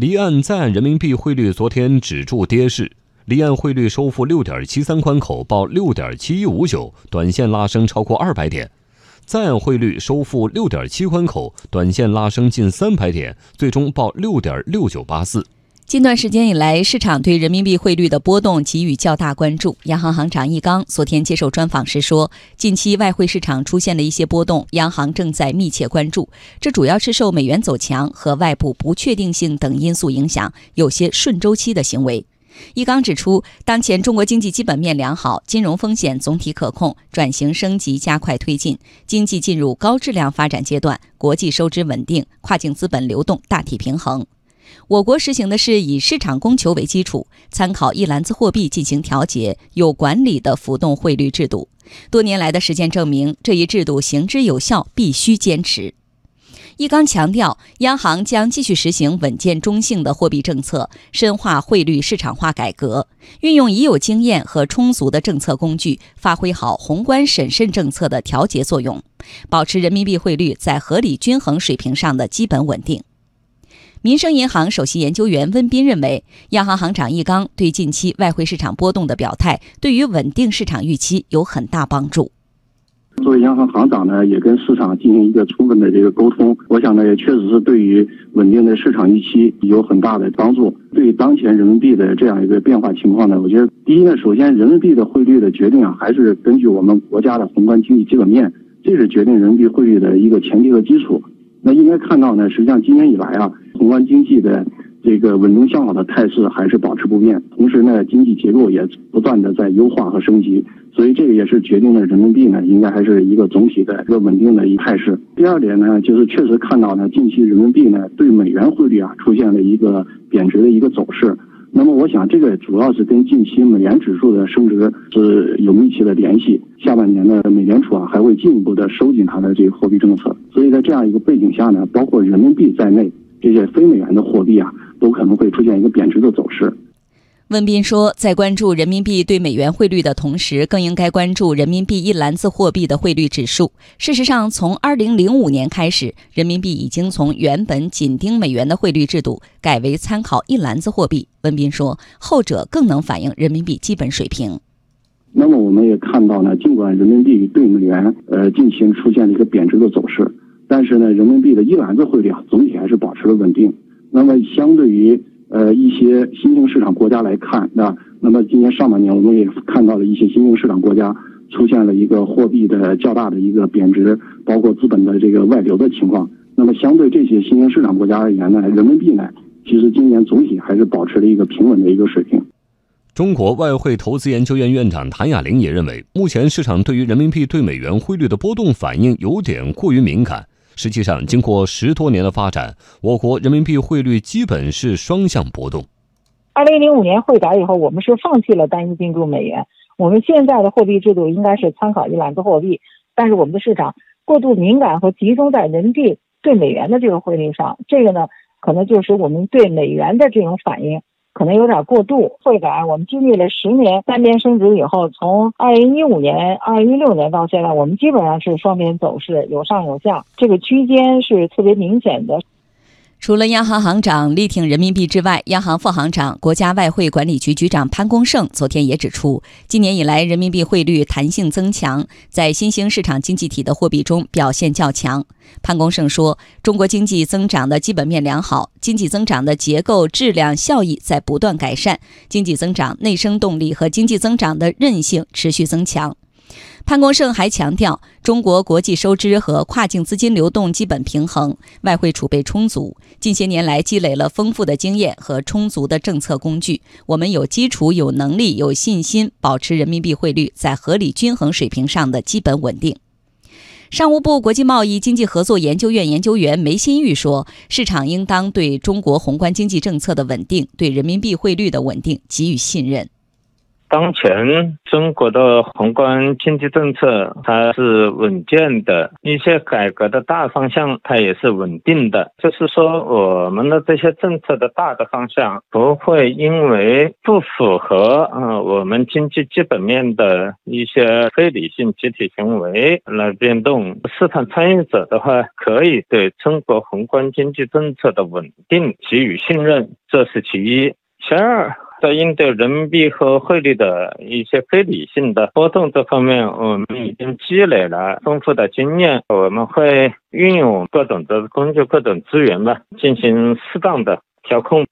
离岸在岸人民币汇率昨天止住跌势，离岸汇率收复六点七三关口，报六点七一五九，短线拉升超过二百点；在岸汇率收复六点七关口，短线拉升近三百点，最终报六点六九八四。近段时间以来，市场对人民币汇率的波动给予较大关注。央行行长易纲昨天接受专访时说，近期外汇市场出现了一些波动，央行正在密切关注。这主要是受美元走强和外部不确定性等因素影响，有些顺周期的行为。易纲指出，当前中国经济基本面良好，金融风险总体可控，转型升级加快推进，经济进入高质量发展阶段，国际收支稳定，跨境资本流动大体平衡。我国实行的是以市场供求为基础，参考一篮子货币进行调节、有管理的浮动汇率制度。多年来的实践证明，这一制度行之有效，必须坚持。易纲强调，央行将继续实行稳健中性的货币政策，深化汇率市场化改革，运用已有经验和充足的政策工具，发挥好宏观审慎政策的调节作用，保持人民币汇率在合理均衡水平上的基本稳定。民生银行首席研究员温彬认为，央行行长易纲对近期外汇市场波动的表态，对于稳定市场预期有很大帮助。作为央行行长呢，也跟市场进行一个充分的这个沟通，我想呢，也确实是对于稳定的市场预期有很大的帮助。对当前人民币的这样一个变化情况呢，我觉得第一呢，首先人民币的汇率的决定啊，还是根据我们国家的宏观经济基本面，这是决定人民币汇率的一个前提和基础。那应该看到呢，实际上今年以来啊，宏观经济的这个稳中向好的态势还是保持不变，同时呢，经济结构也不断的在优化和升级，所以这个也是决定了人民币呢应该还是一个总体的一个稳定的一态势。第二点呢，就是确实看到呢，近期人民币呢对美元汇率啊出现了一个贬值的一个走势。那么我想，这个主要是跟近期美元指数的升值是有密切的联系。下半年呢，美联储啊还会进一步的收紧它的这个货币政策。所以在这样一个背景下呢，包括人民币在内，这些非美元的货币啊，都可能会出现一个贬值的走势。温彬说，在关注人民币对美元汇率的同时，更应该关注人民币一篮子货币的汇率指数。事实上，从2005年开始，人民币已经从原本紧盯美元的汇率制度改为参考一篮子货币。温彬说，后者更能反映人民币基本水平。那么，我们也看到呢，尽管人民币对美元呃近期出现了一个贬值的走势，但是呢，人民币的一篮子汇率啊，总体还是保持了稳定。那么，相对于呃，一些新兴市场国家来看，那那么今年上半年我们也看到了一些新兴市场国家出现了一个货币的较大的一个贬值，包括资本的这个外流的情况。那么相对这些新兴市场国家而言呢，人民币呢，其实今年总体还是保持了一个平稳的一个水平。中国外汇投资研究院院长谭亚玲也认为，目前市场对于人民币对美元汇率的波动反应有点过于敏感。实际上，经过十多年的发展，我国人民币汇率基本是双向波动。二零零五年汇改以后，我们是放弃了单一盯住美元。我们现在的货币制度应该是参考一篮子货币，但是我们的市场过度敏感和集中在人民币对美元的这个汇率上，这个呢，可能就是我们对美元的这种反应。可能有点过度会改，我们经历了十年单边升值以后，从二零一五年、二零一六年到现在，我们基本上是双边走势，有上有下，这个区间是特别明显的。除了央行行长力挺人民币之外，央行副行长、国家外汇管理局局长潘功胜昨天也指出，今年以来人民币汇率弹性增强，在新兴市场经济体的货币中表现较强。潘功胜说，中国经济增长的基本面良好，经济增长的结构、质量、效益在不断改善，经济增长内生动力和经济增长的韧性持续增强。潘功胜还强调，中国国际收支和跨境资金流动基本平衡，外汇储备充足。近些年来积累了丰富的经验和充足的政策工具，我们有基础、有能力、有信心保持人民币汇率在合理均衡水平上的基本稳定。商务部国际贸易经济合作研究院研究员梅新玉说：“市场应当对中国宏观经济政策的稳定、对人民币汇率的稳定给予信任。”当前中国的宏观经济政策它是稳健的，一些改革的大方向它也是稳定的。就是说，我们的这些政策的大的方向不会因为不符合呃我们经济基本面的一些非理性集体行为来变动。市场参与者的话，可以对中国宏观经济政策的稳定给予信任，这是其一。其二。在应对人民币和汇率的一些非理性的波动这方面，我们已经积累了丰富的经验。我们会运用各种的工具、各种资源吧，进行适当的调控。